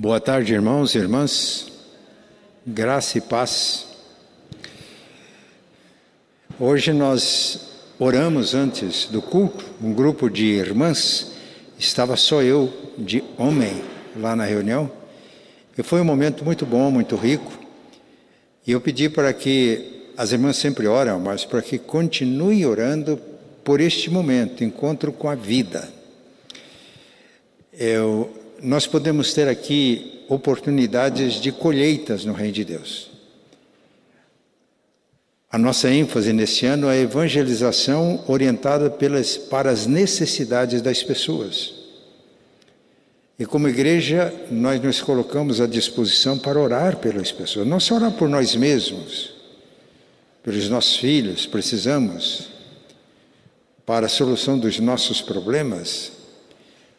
Boa tarde, irmãos e irmãs. Graça e paz. Hoje nós oramos antes do culto, um grupo de irmãs, estava só eu de homem lá na reunião, e foi um momento muito bom, muito rico. E eu pedi para que as irmãs sempre oram, mas para que continue orando por este momento, encontro com a vida. Eu, nós podemos ter aqui oportunidades de colheitas no Reino de Deus. A nossa ênfase nesse ano é a evangelização orientada pelas, para as necessidades das pessoas. E como igreja, nós nos colocamos à disposição para orar pelas pessoas, não só orar por nós mesmos, pelos nossos filhos, precisamos, para a solução dos nossos problemas,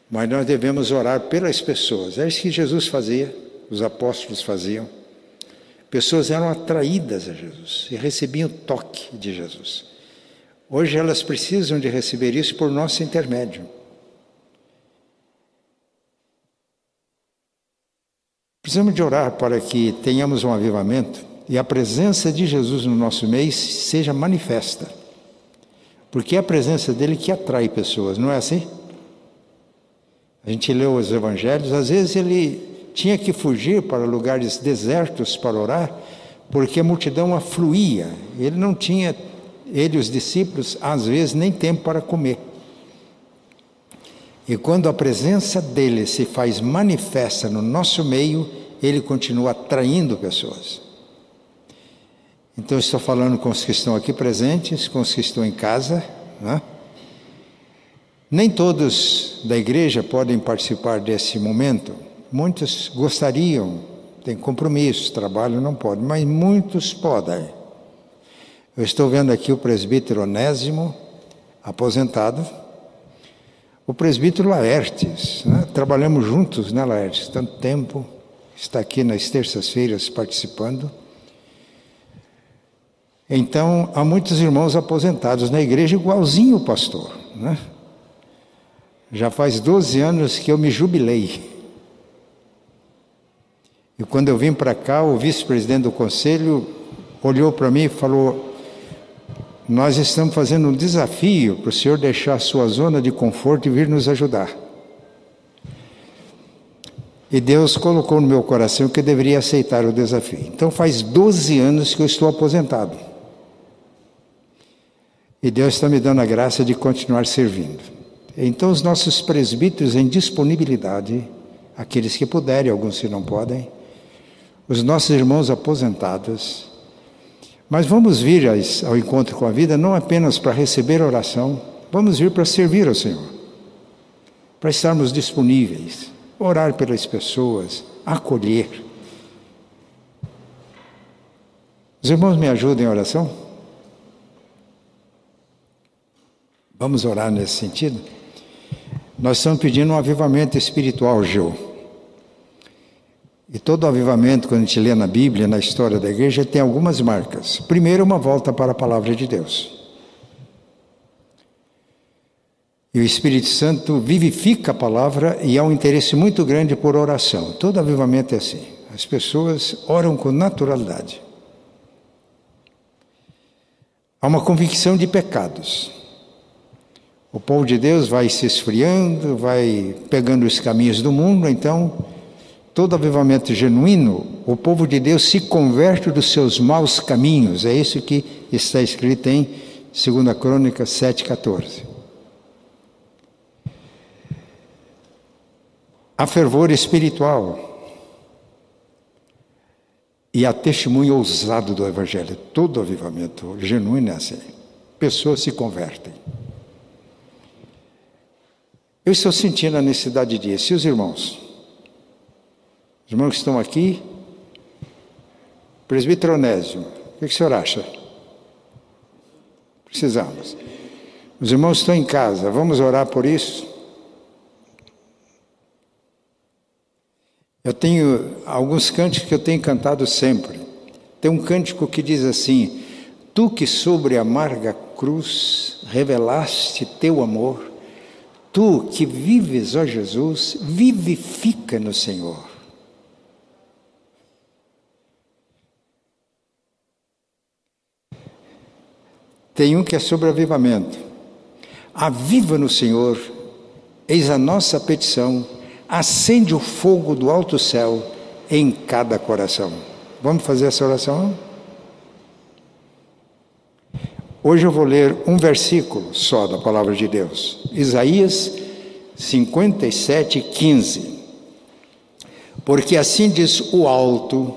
mas nós devemos orar pelas pessoas. É isso que Jesus fazia, os apóstolos faziam. Pessoas eram atraídas a Jesus e recebiam toque de Jesus. Hoje elas precisam de receber isso por nosso intermédio. Precisamos de orar para que tenhamos um avivamento e a presença de Jesus no nosso meio seja manifesta. Porque é a presença dele que atrai pessoas, não é assim? A gente leu os evangelhos, às vezes ele tinha que fugir para lugares desertos para orar, porque a multidão afluía. Ele não tinha, ele e os discípulos, às vezes, nem tempo para comer. E quando a presença dele se faz manifesta no nosso meio, ele continua atraindo pessoas. Então, estou falando com os que estão aqui presentes, com os que estão em casa, né? Nem todos da igreja podem participar desse momento. Muitos gostariam, têm compromissos, trabalho não pode, mas muitos podem. Eu estou vendo aqui o presbítero Onésimo, aposentado, o presbítero Laertes, né? trabalhamos juntos, né, Laertes? Tanto tempo, está aqui nas terças-feiras participando. Então, há muitos irmãos aposentados na igreja, igualzinho o pastor, né? Já faz 12 anos que eu me jubilei. E quando eu vim para cá, o vice-presidente do conselho olhou para mim e falou: Nós estamos fazendo um desafio para o senhor deixar a sua zona de conforto e vir nos ajudar. E Deus colocou no meu coração que eu deveria aceitar o desafio. Então faz 12 anos que eu estou aposentado. E Deus está me dando a graça de continuar servindo. Então, os nossos presbíteros em disponibilidade, aqueles que puderem, alguns que não podem, os nossos irmãos aposentados, mas vamos vir ao encontro com a vida não apenas para receber oração, vamos vir para servir ao Senhor, para estarmos disponíveis, orar pelas pessoas, acolher. Os irmãos me ajudem em oração? Vamos orar nesse sentido? Nós estamos pedindo um avivamento espiritual, Gil. E todo avivamento, quando a gente lê na Bíblia, na história da igreja, tem algumas marcas. Primeiro, uma volta para a palavra de Deus. E o Espírito Santo vivifica a palavra e há um interesse muito grande por oração. Todo avivamento é assim. As pessoas oram com naturalidade. Há uma convicção de pecados. O povo de Deus vai se esfriando, vai pegando os caminhos do mundo, então, todo avivamento genuíno, o povo de Deus se converte dos seus maus caminhos. É isso que está escrito em 2 Crônica 7,14. Há fervor espiritual e há testemunho ousado do Evangelho. Todo avivamento genuíno é assim. Pessoas se convertem. Eu estou sentindo a necessidade disso. E os irmãos? Os irmãos que estão aqui? Presbítero Onésio, o que o senhor acha? Precisamos. Os irmãos estão em casa, vamos orar por isso? Eu tenho alguns cânticos que eu tenho cantado sempre. Tem um cântico que diz assim: Tu que sobre a amarga cruz revelaste teu amor, Tu que vives, ó Jesus, vivifica no Senhor. Tem um que é sobre avivamento. Aviva no Senhor, eis a nossa petição, acende o fogo do alto céu em cada coração. Vamos fazer essa oração? Hoje eu vou ler um versículo só da palavra de Deus. Isaías 57, 15. Porque assim diz o alto,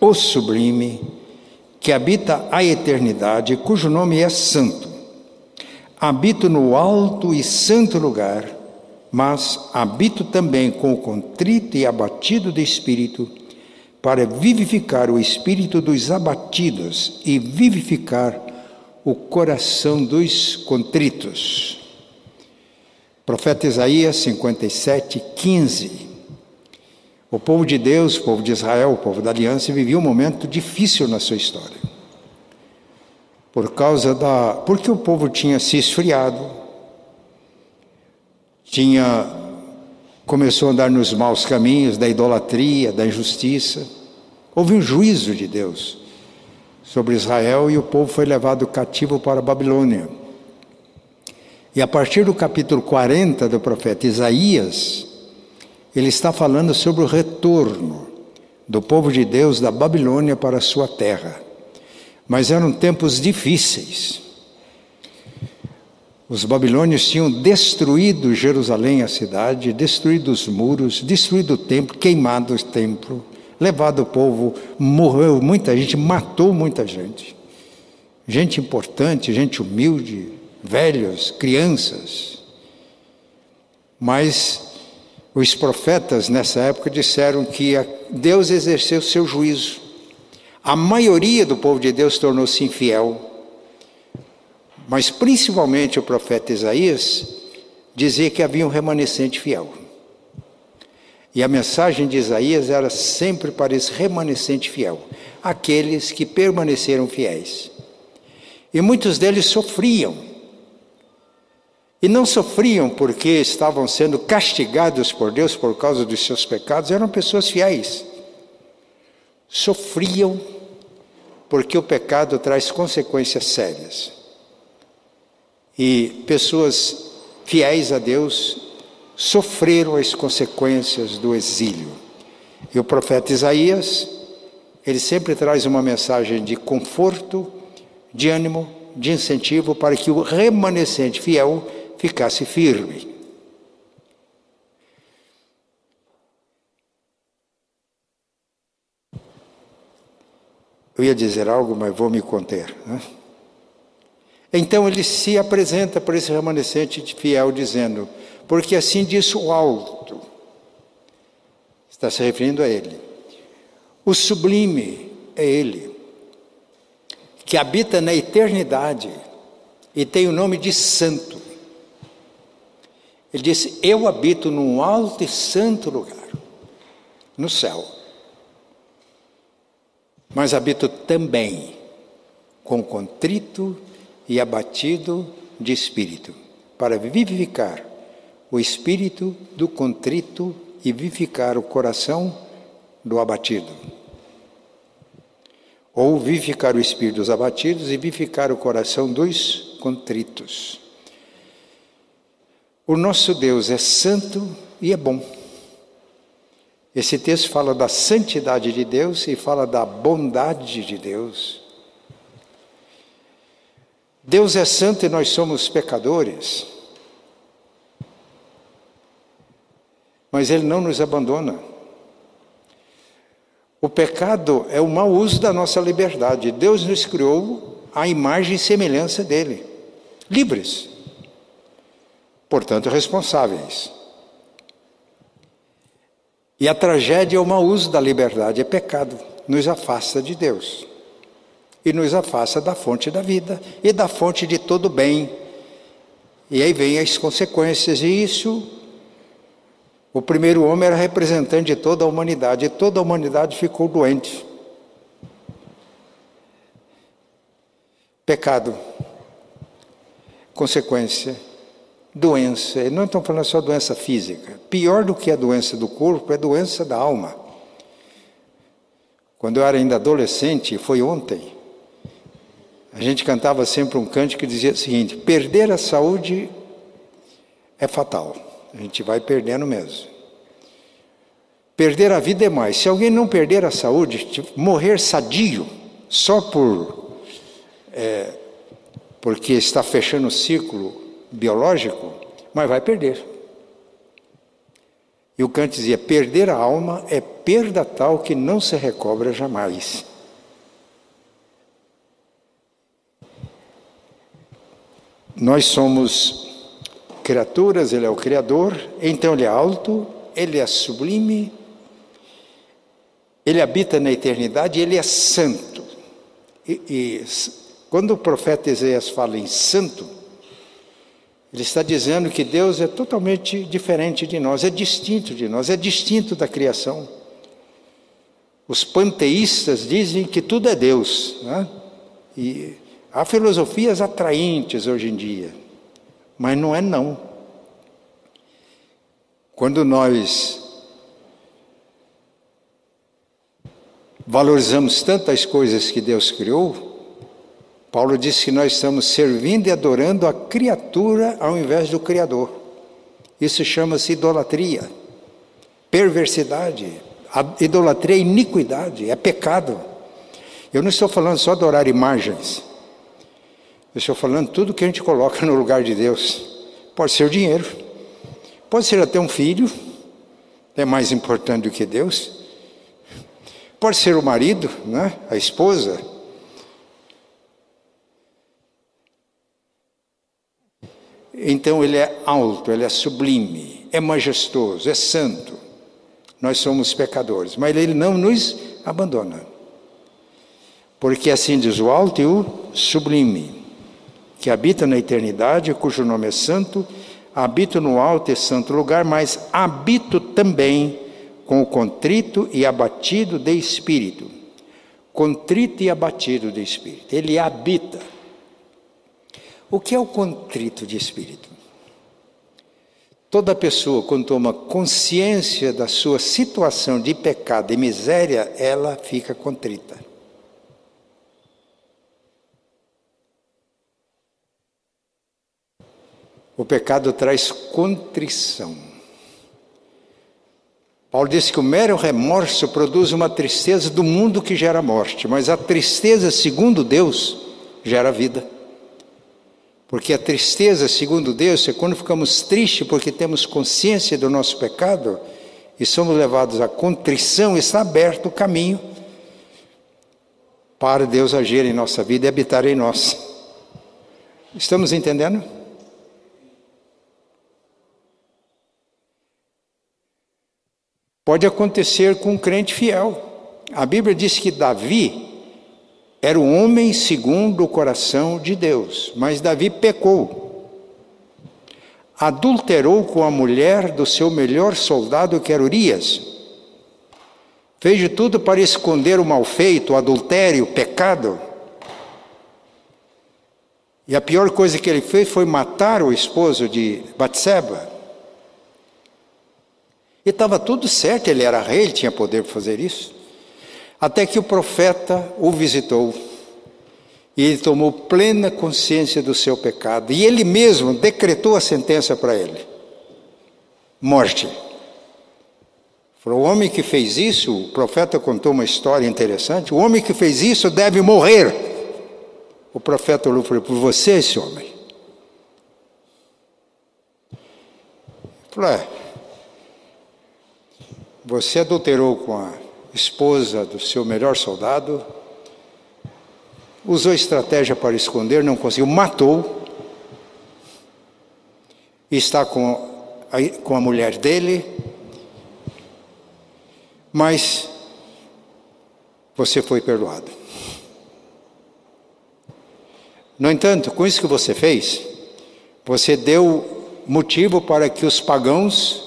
o sublime, que habita a eternidade, cujo nome é Santo. Habito no alto e santo lugar, mas habito também com o contrito e abatido de espírito, para vivificar o espírito dos abatidos e vivificar o coração dos contritos. Profeta Isaías 57, 15. O povo de Deus, o povo de Israel, o povo da aliança, vivia um momento difícil na sua história. Por causa da. Porque o povo tinha se esfriado, tinha. começou a andar nos maus caminhos da idolatria, da injustiça. Houve um juízo de Deus sobre Israel e o povo foi levado cativo para a Babilônia. E a partir do capítulo 40 do profeta Isaías, ele está falando sobre o retorno do povo de Deus da Babilônia para a sua terra. Mas eram tempos difíceis. Os babilônios tinham destruído Jerusalém, a cidade, destruído os muros, destruído o templo, queimado o templo levado o povo, morreu muita gente, matou muita gente. Gente importante, gente humilde, velhos, crianças. Mas os profetas nessa época disseram que Deus exerceu seu juízo. A maioria do povo de Deus tornou-se infiel. Mas principalmente o profeta Isaías dizia que havia um remanescente fiel. E a mensagem de Isaías era sempre para esse remanescente fiel, aqueles que permaneceram fiéis. E muitos deles sofriam. E não sofriam porque estavam sendo castigados por Deus por causa dos seus pecados, eram pessoas fiéis. Sofriam porque o pecado traz consequências sérias. E pessoas fiéis a Deus sofreram as consequências do exílio. E o profeta Isaías, ele sempre traz uma mensagem de conforto, de ânimo, de incentivo para que o remanescente fiel ficasse firme. Eu ia dizer algo, mas vou me conter. Né? Então ele se apresenta para esse remanescente fiel, dizendo: porque assim disse o alto. Está se referindo a ele. O sublime é ele, que habita na eternidade e tem o nome de santo. Ele disse: Eu habito num alto e santo lugar, no céu. Mas habito também com contrito e abatido de espírito, para vivificar o espírito do contrito e vivificar o coração do abatido. Ou vivificar o espírito dos abatidos e vivificar o coração dos contritos. O nosso Deus é santo e é bom. Esse texto fala da santidade de Deus e fala da bondade de Deus. Deus é santo e nós somos pecadores. mas Ele não nos abandona. O pecado é o mau uso da nossa liberdade. Deus nos criou à imagem e semelhança dele, livres, portanto responsáveis. E a tragédia é o mau uso da liberdade, é pecado, nos afasta de Deus e nos afasta da fonte da vida e da fonte de todo bem. E aí vem as consequências, e isso o primeiro homem era representante de toda a humanidade e toda a humanidade ficou doente. Pecado, consequência, doença. E não estamos falando só doença física. Pior do que a doença do corpo é a doença da alma. Quando eu era ainda adolescente, foi ontem, A gente cantava sempre um cântico que dizia o seguinte: perder a saúde é fatal. A gente vai perdendo mesmo. Perder a vida é mais. Se alguém não perder a saúde, morrer sadio, só por é, porque está fechando o ciclo biológico, mas vai perder. E o Kant dizia: perder a alma é perda tal que não se recobra jamais. Nós somos criaturas, Ele é o Criador, então Ele é alto, Ele é sublime, Ele habita na eternidade, Ele é santo. E, e quando o profeta Isaías fala em santo, ele está dizendo que Deus é totalmente diferente de nós, é distinto de nós, é distinto da criação. Os panteístas dizem que tudo é Deus, né? e há filosofias atraentes hoje em dia, mas não é não. Quando nós valorizamos tantas coisas que Deus criou, Paulo disse que nós estamos servindo e adorando a criatura ao invés do Criador. Isso chama-se idolatria, perversidade. Idolatria é iniquidade, é pecado. Eu não estou falando só adorar imagens. Eu estou falando tudo que a gente coloca no lugar de Deus. Pode ser o dinheiro, pode ser até um filho, é mais importante do que Deus. Pode ser o marido, né? a esposa Então ele é alto, ele é sublime, é majestoso, é santo. Nós somos pecadores, mas ele não nos abandona. Porque assim diz o alto e o sublime, que habita na eternidade, cujo nome é santo, habito no alto e santo lugar, mas habito também com o contrito e abatido de espírito. Contrito e abatido de espírito. Ele habita. O que é o contrito de espírito? Toda pessoa, quando toma consciência da sua situação de pecado e miséria, ela fica contrita. O pecado traz contrição. Paulo disse que o mero remorso produz uma tristeza do mundo que gera morte, mas a tristeza, segundo Deus, gera vida. Porque a tristeza, segundo Deus, é quando ficamos tristes porque temos consciência do nosso pecado e somos levados à contrição, está aberto o caminho para Deus agir em nossa vida e habitar em nós. Estamos entendendo? Pode acontecer com um crente fiel. A Bíblia diz que Davi era um homem segundo o coração de Deus, mas Davi pecou. Adulterou com a mulher do seu melhor soldado, que era Urias. Fez de tudo para esconder o mal feito, o adultério, o pecado. E a pior coisa que ele fez foi matar o esposo de Batseba. E estava tudo certo, ele era rei, ele tinha poder para fazer isso. Até que o profeta o visitou. E ele tomou plena consciência do seu pecado. E ele mesmo decretou a sentença para ele: morte. Falou: o homem que fez isso, o profeta contou uma história interessante: o homem que fez isso deve morrer. O profeta olhou e falou: por você, esse homem. Falou: é, você adulterou com a esposa do seu melhor soldado, usou estratégia para esconder, não conseguiu, matou, está com a, com a mulher dele, mas você foi perdoado. No entanto, com isso que você fez, você deu motivo para que os pagãos,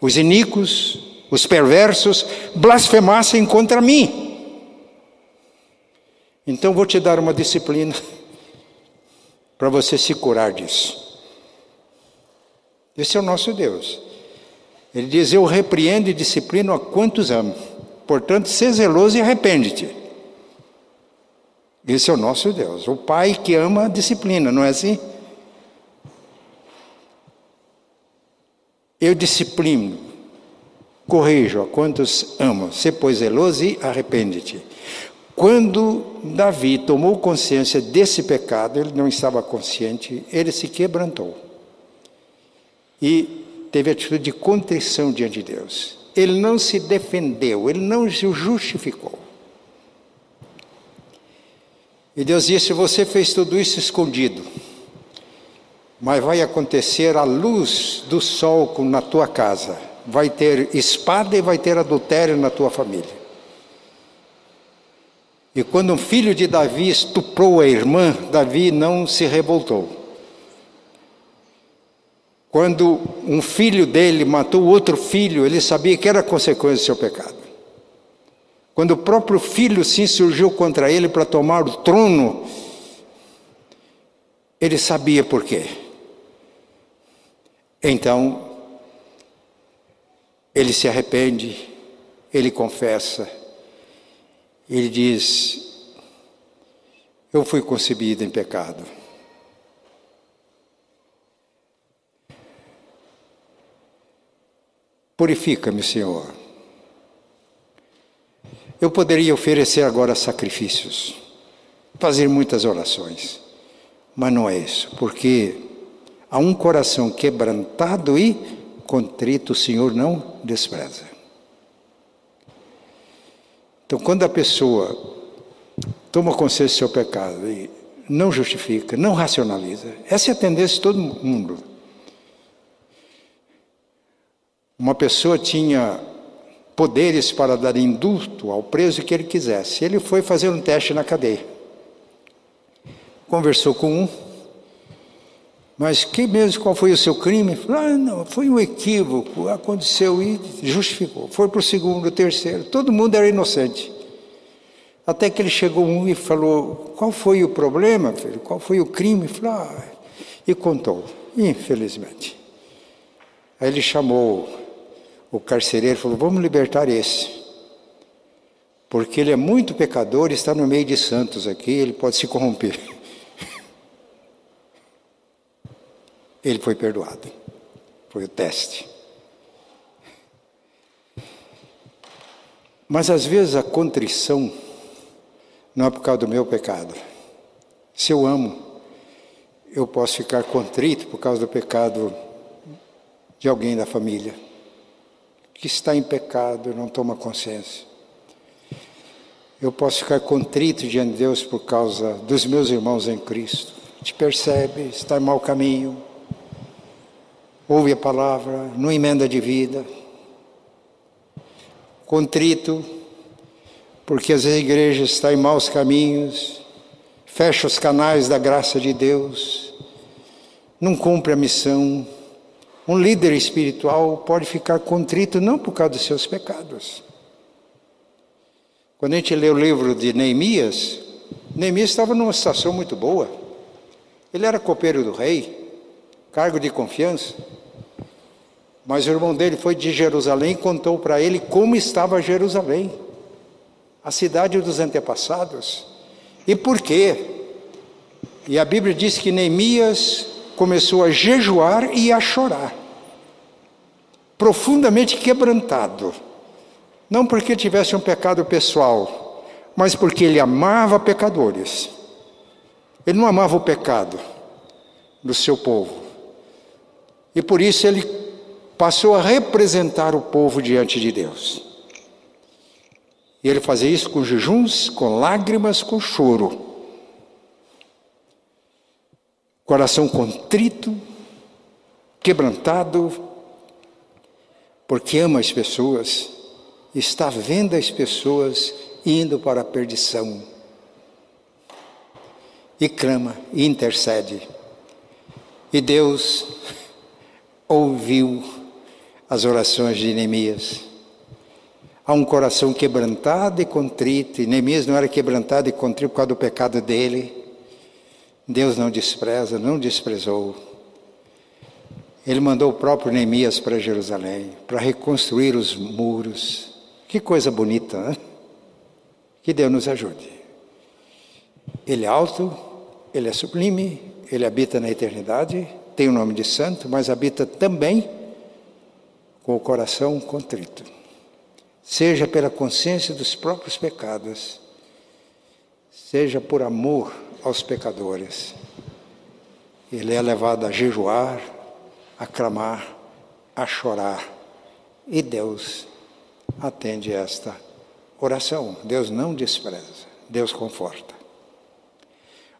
os iníquos, os perversos blasfemassem contra mim. Então vou te dar uma disciplina para você se curar disso. Esse é o nosso Deus. Ele diz: Eu repreendo e disciplino a quantos amo. Portanto, seja zeloso e arrepende-te. Esse é o nosso Deus. O Pai que ama a disciplina, não é assim? Eu disciplino, corrijo a quantos amo. Se pois zeloso e arrepende-te. Quando Davi tomou consciência desse pecado, ele não estava consciente, ele se quebrantou. E teve atitude de contrição diante de Deus. Ele não se defendeu, ele não se justificou. E Deus disse: Você fez tudo isso escondido mas vai acontecer a luz do sol na tua casa. Vai ter espada e vai ter adultério na tua família. E quando um filho de Davi estuprou a irmã, Davi não se revoltou. Quando um filho dele matou outro filho, ele sabia que era consequência do seu pecado. Quando o próprio filho se insurgiu contra ele para tomar o trono, ele sabia por quê. Então, ele se arrepende, ele confessa, ele diz: Eu fui concebido em pecado. Purifica-me, Senhor. Eu poderia oferecer agora sacrifícios, fazer muitas orações, mas não é isso, porque a um coração quebrantado e contrito, o Senhor não despreza. Então, quando a pessoa toma consciência do seu pecado e não justifica, não racionaliza, essa é a tendência de todo mundo. Uma pessoa tinha poderes para dar indulto ao preso que ele quisesse. Ele foi fazer um teste na cadeia. Conversou com um, mas que mesmo qual foi o seu crime? Falou, ah, não, foi um equívoco, aconteceu e justificou. Foi para o segundo, terceiro, todo mundo era inocente. Até que ele chegou um e falou: Qual foi o problema, filho? Qual foi o crime? Falou, ah, e contou, infelizmente. Aí ele chamou o carcereiro e falou: Vamos libertar esse. Porque ele é muito pecador, está no meio de santos aqui, ele pode se corromper. Ele foi perdoado. Foi o teste. Mas às vezes a contrição não é por causa do meu pecado. Se eu amo, eu posso ficar contrito por causa do pecado de alguém da família que está em pecado, não toma consciência. Eu posso ficar contrito diante de Deus por causa dos meus irmãos em Cristo. Te percebe, está em mau caminho, ouve a palavra, não emenda de vida, contrito, porque as igrejas estão em maus caminhos, fecha os canais da graça de Deus, não cumpre a missão. Um líder espiritual pode ficar contrito não por causa dos seus pecados. Quando a gente lê o livro de Neemias, Neemias estava numa situação muito boa. Ele era copeiro do rei, cargo de confiança. Mas o irmão dele foi de Jerusalém e contou para ele como estava Jerusalém, a cidade dos antepassados. E por quê? E a Bíblia diz que Neemias começou a jejuar e a chorar, profundamente quebrantado. Não porque tivesse um pecado pessoal, mas porque ele amava pecadores. Ele não amava o pecado do seu povo. E por isso ele passou a representar o povo diante de Deus. E ele fazia isso com jejuns, com lágrimas, com choro. Coração contrito, quebrantado, porque ama as pessoas, está vendo as pessoas indo para a perdição. E clama, e intercede. E Deus ouviu as orações de Neemias. Há um coração quebrantado e contrito, e Neemias não era quebrantado e contrito por causa do pecado dele. Deus não despreza, não desprezou. Ele mandou o próprio Neemias para Jerusalém, para reconstruir os muros. Que coisa bonita, né? Que Deus nos ajude. Ele é alto, ele é sublime, ele habita na eternidade, tem o nome de santo, mas habita também com o coração contrito. Seja pela consciência dos próprios pecados, seja por amor aos pecadores. Ele é levado a jejuar, a clamar, a chorar. E Deus atende esta oração. Deus não despreza, Deus conforta.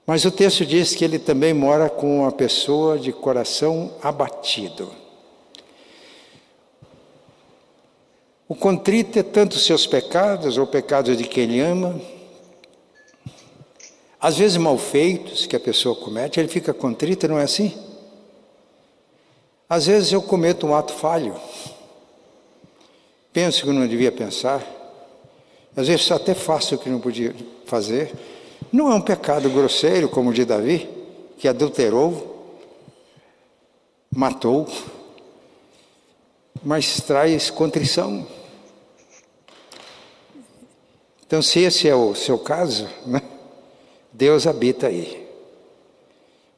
Mas o texto diz que ele também mora com uma pessoa de coração abatido. O contrito é tanto seus pecados ou pecados de quem ele ama, às vezes mal feitos que a pessoa comete, ele fica contrito, não é assim? Às vezes eu cometo um ato falho, penso que não devia pensar, às vezes até faço o que não podia fazer. Não é um pecado grosseiro, como o de Davi, que adulterou, matou, mas traz contrição. Então, se esse é o seu caso, né, Deus habita aí.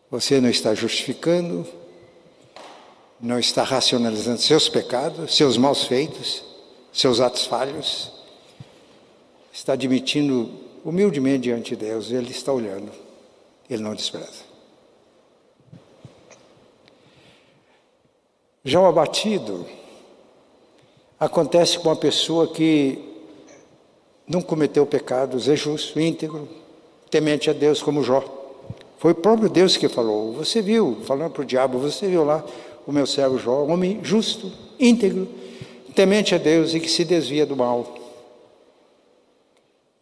Você não está justificando, não está racionalizando seus pecados, seus maus feitos, seus atos falhos. Está admitindo humildemente diante de Deus, Ele está olhando, Ele não despreza. Já o abatido acontece com uma pessoa que não cometeu pecados, é justo, íntegro, temente a Deus como Jó. Foi o próprio Deus que falou. Você viu, falando para o diabo, você viu lá o meu servo Jó, homem justo, íntegro, temente a Deus e que se desvia do mal.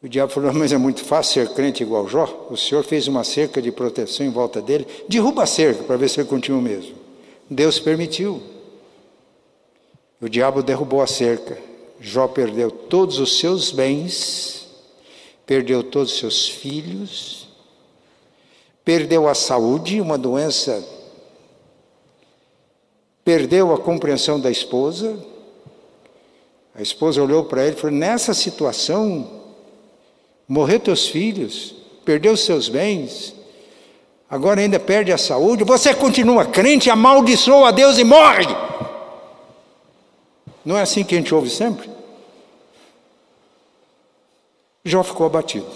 O diabo falou: Mas é muito fácil ser crente igual Jó. O Senhor fez uma cerca de proteção em volta dele. Derruba a cerca para ver se ele continua mesmo. Deus permitiu. O diabo derrubou a cerca. Jó perdeu todos os seus bens, perdeu todos os seus filhos, perdeu a saúde, uma doença, perdeu a compreensão da esposa. A esposa olhou para ele e falou: Nessa situação, morreu teus filhos, perdeu seus bens, agora ainda perde a saúde, você continua crente, amaldiçoa a Deus e morre. Não é assim que a gente ouve sempre? Jó ficou abatido.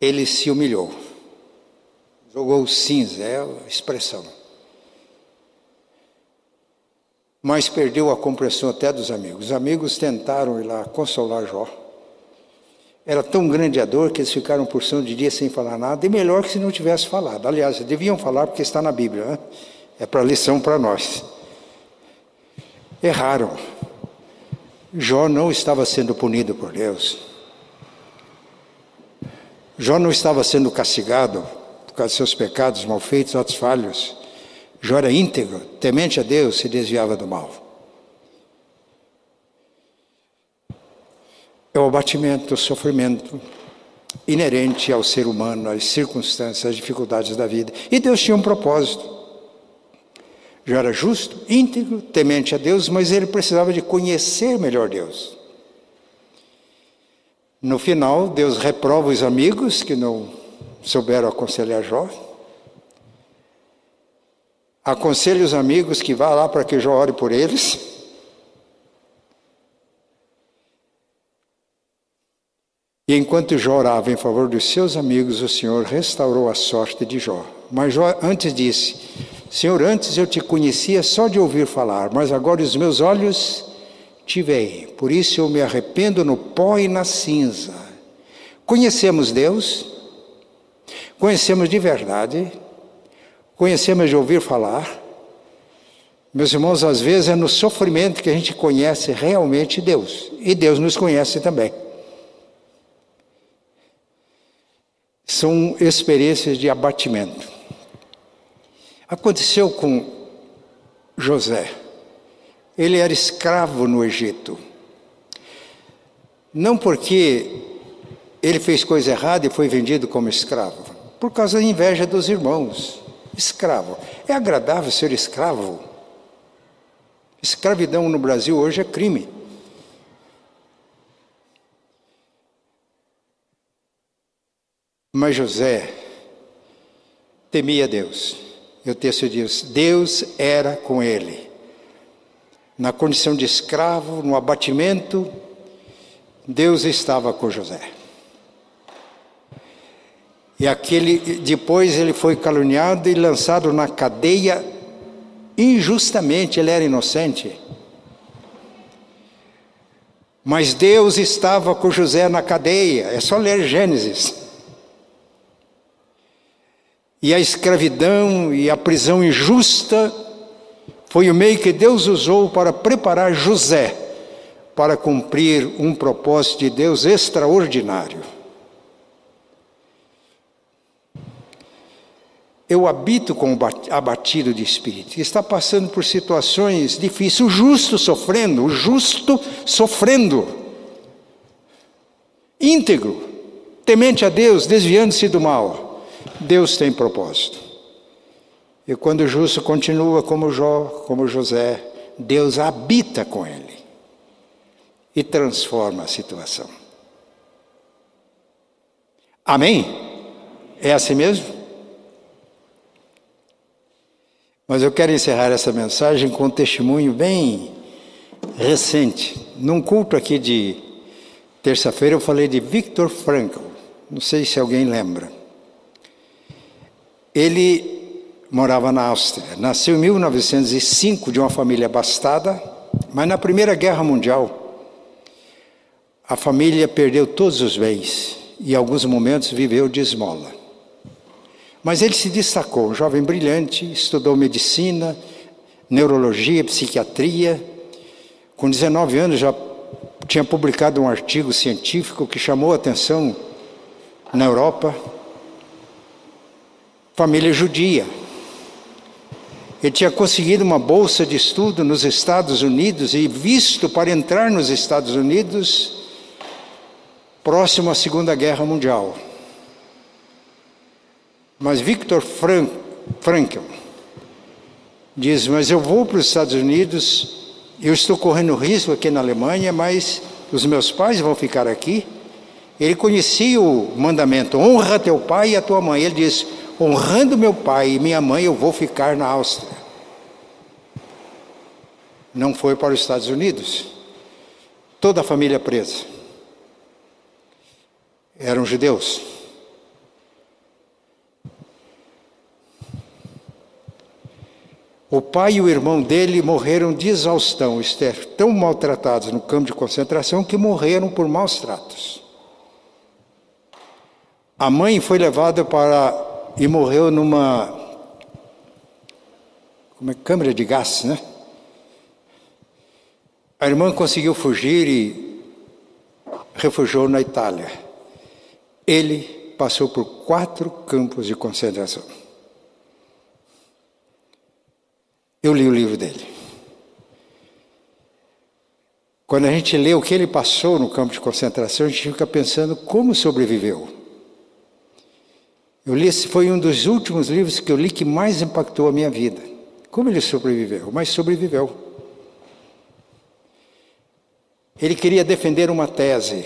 Ele se humilhou. Jogou cinza, é a expressão. Mas perdeu a compreensão até dos amigos. Os amigos tentaram ir lá consolar Jó. Era tão grande a dor que eles ficaram por cima de dia sem falar nada, e melhor que se não tivesse falado. Aliás, deviam falar porque está na Bíblia, né? é para lição para nós erraram. Jó não estava sendo punido por Deus. Jó não estava sendo castigado por causa de seus pecados, malfeitos, atos falhos. Jó era íntegro, temente a Deus, se desviava do mal. É o abatimento, o sofrimento inerente ao ser humano, às circunstâncias, às dificuldades da vida. E Deus tinha um propósito já era justo, íntegro, temente a Deus, mas ele precisava de conhecer melhor Deus. No final, Deus reprova os amigos que não souberam aconselhar Jó. Aconselha os amigos que vá lá para que Jó ore por eles. E enquanto Jó orava em favor dos seus amigos, o Senhor restaurou a sorte de Jó. Mas Jó antes disse: Senhor, antes eu te conhecia só de ouvir falar, mas agora os meus olhos te veem. Por isso eu me arrependo no pó e na cinza. Conhecemos Deus, conhecemos de verdade, conhecemos de ouvir falar. Meus irmãos, às vezes é no sofrimento que a gente conhece realmente Deus, e Deus nos conhece também. São experiências de abatimento. Aconteceu com José. Ele era escravo no Egito. Não porque ele fez coisa errada e foi vendido como escravo, por causa da inveja dos irmãos. Escravo. É agradável ser escravo? Escravidão no Brasil hoje é crime. Mas José temia Deus. E o texto diz: Deus era com ele. Na condição de escravo, no abatimento, Deus estava com José. E aquele depois ele foi caluniado e lançado na cadeia injustamente, ele era inocente. Mas Deus estava com José na cadeia, é só ler Gênesis. E a escravidão e a prisão injusta foi o meio que Deus usou para preparar José para cumprir um propósito de Deus extraordinário. Eu habito com o abatido de espírito, está passando por situações difíceis, o justo sofrendo, o justo sofrendo, íntegro, temente a Deus, desviando-se do mal. Deus tem propósito. E quando o justo continua como Jó, como José, Deus habita com ele e transforma a situação. Amém? É assim mesmo? Mas eu quero encerrar essa mensagem com um testemunho bem recente. Num culto aqui de terça-feira eu falei de Viktor Frankl. Não sei se alguém lembra. Ele morava na Áustria. Nasceu em 1905 de uma família abastada, mas na Primeira Guerra Mundial a família perdeu todos os bens e em alguns momentos viveu de esmola. Mas ele se destacou, um jovem brilhante, estudou medicina, neurologia, psiquiatria. Com 19 anos já tinha publicado um artigo científico que chamou a atenção na Europa. Família judia. Ele tinha conseguido uma bolsa de estudo nos Estados Unidos e visto para entrar nos Estados Unidos próximo à Segunda Guerra Mundial. Mas Victor Frank, diz: Mas eu vou para os Estados Unidos, eu estou correndo risco aqui na Alemanha, mas os meus pais vão ficar aqui. Ele conhecia o mandamento: honra teu pai e a tua mãe. Ele diz: honrando meu pai e minha mãe, eu vou ficar na Áustria. Não foi para os Estados Unidos. Toda a família presa. Eram judeus. O pai e o irmão dele morreram de exaustão, Esther, tão maltratados no campo de concentração que morreram por maus tratos. A mãe foi levada para e morreu numa como é, câmara de gás, né? A irmã conseguiu fugir e refugiou na Itália. Ele passou por quatro campos de concentração. Eu li o livro dele. Quando a gente lê o que ele passou no campo de concentração, a gente fica pensando como sobreviveu. Eu li, foi um dos últimos livros que eu li que mais impactou a minha vida. Como ele sobreviveu? Mas sobreviveu. Ele queria defender uma tese.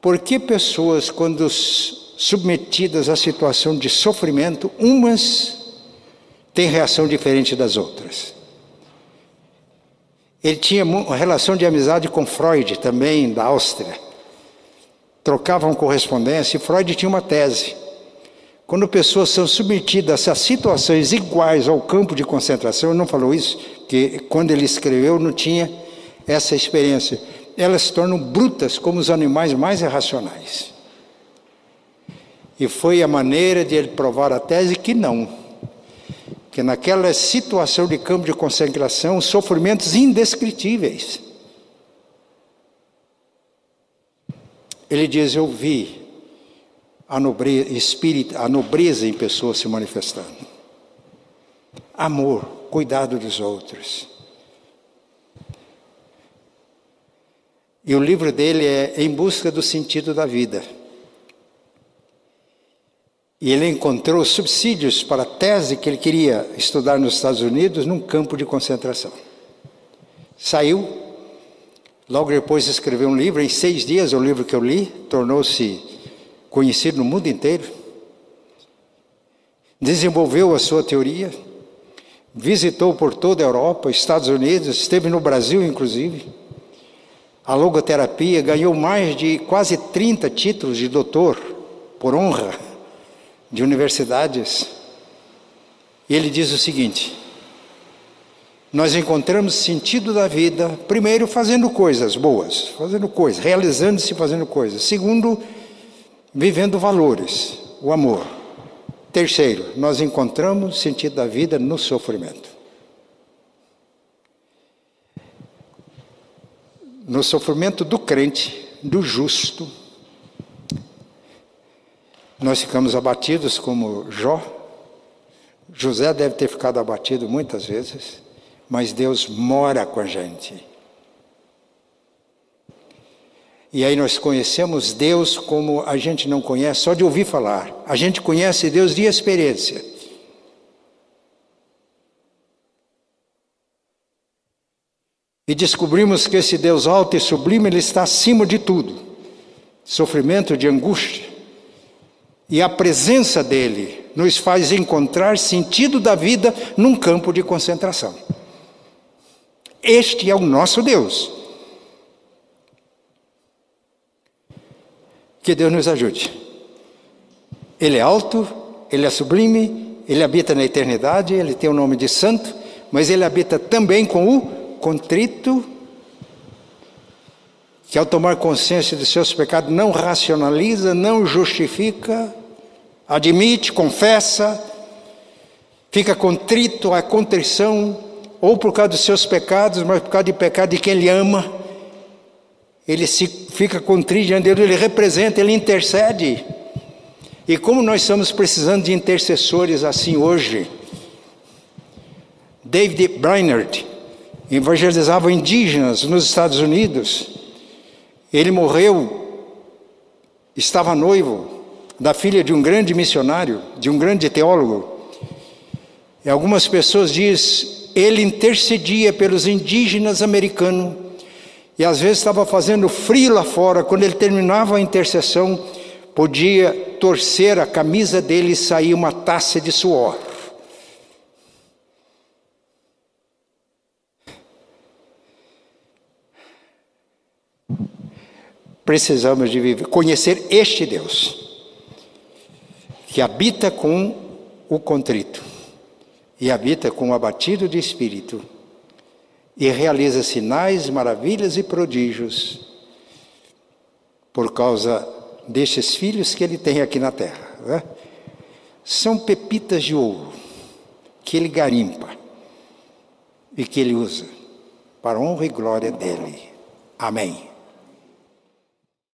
Por que pessoas, quando submetidas à situação de sofrimento, umas tem reação diferente das outras. Ele tinha uma relação de amizade com Freud, também da Áustria. Trocavam correspondência e Freud tinha uma tese. Quando pessoas são submetidas a situações iguais ao campo de concentração, ele não falou isso, que quando ele escreveu não tinha essa experiência. Elas se tornam brutas como os animais mais irracionais. E foi a maneira de ele provar a tese que não que naquela situação de campo de consagração, sofrimentos indescritíveis. Ele diz: Eu vi a nobreza, espírito, a nobreza em pessoas se manifestando. Amor, cuidado dos outros. E o livro dele é Em Busca do Sentido da Vida. E ele encontrou subsídios para a tese que ele queria estudar nos Estados Unidos num campo de concentração. Saiu, logo depois escreveu um livro, em seis dias o livro que eu li tornou-se conhecido no mundo inteiro, desenvolveu a sua teoria, visitou por toda a Europa, Estados Unidos, esteve no Brasil, inclusive. A logoterapia ganhou mais de quase 30 títulos de doutor, por honra, de universidades. E ele diz o seguinte: nós encontramos sentido da vida, primeiro, fazendo coisas boas, fazendo coisas, realizando-se fazendo coisas. Segundo, vivendo valores, o amor. Terceiro, nós encontramos sentido da vida no sofrimento. No sofrimento do crente, do justo, nós ficamos abatidos como Jó. José deve ter ficado abatido muitas vezes, mas Deus mora com a gente. E aí nós conhecemos Deus como a gente não conhece só de ouvir falar. A gente conhece Deus de experiência. E descobrimos que esse Deus alto e sublime, ele está acima de tudo. Sofrimento de angústia. E a presença dele nos faz encontrar sentido da vida num campo de concentração. Este é o nosso Deus. Que Deus nos ajude. Ele é alto, ele é sublime, ele habita na eternidade, ele tem o nome de santo, mas ele habita também com o contrito, que ao tomar consciência de seus pecados não racionaliza, não justifica, admite, confessa, fica contrito, a contrição, ou por causa dos seus pecados, mas por causa de pecado de quem ele ama ele se fica contrito diante dele, ele representa, ele intercede. E como nós estamos precisando de intercessores assim hoje, David Brainerd evangelizava indígenas nos Estados Unidos. Ele morreu, estava noivo da filha de um grande missionário, de um grande teólogo. E algumas pessoas dizem, ele intercedia pelos indígenas americanos e às vezes estava fazendo frio lá fora, quando ele terminava a intercessão, podia torcer a camisa dele e sair uma taça de suor. Precisamos de viver, conhecer este Deus, que habita com o contrito e habita com o abatido de espírito e realiza sinais, maravilhas e prodígios por causa destes filhos que ele tem aqui na terra. Né? São pepitas de ouro que ele garimpa e que ele usa para honra e glória dele. Amém.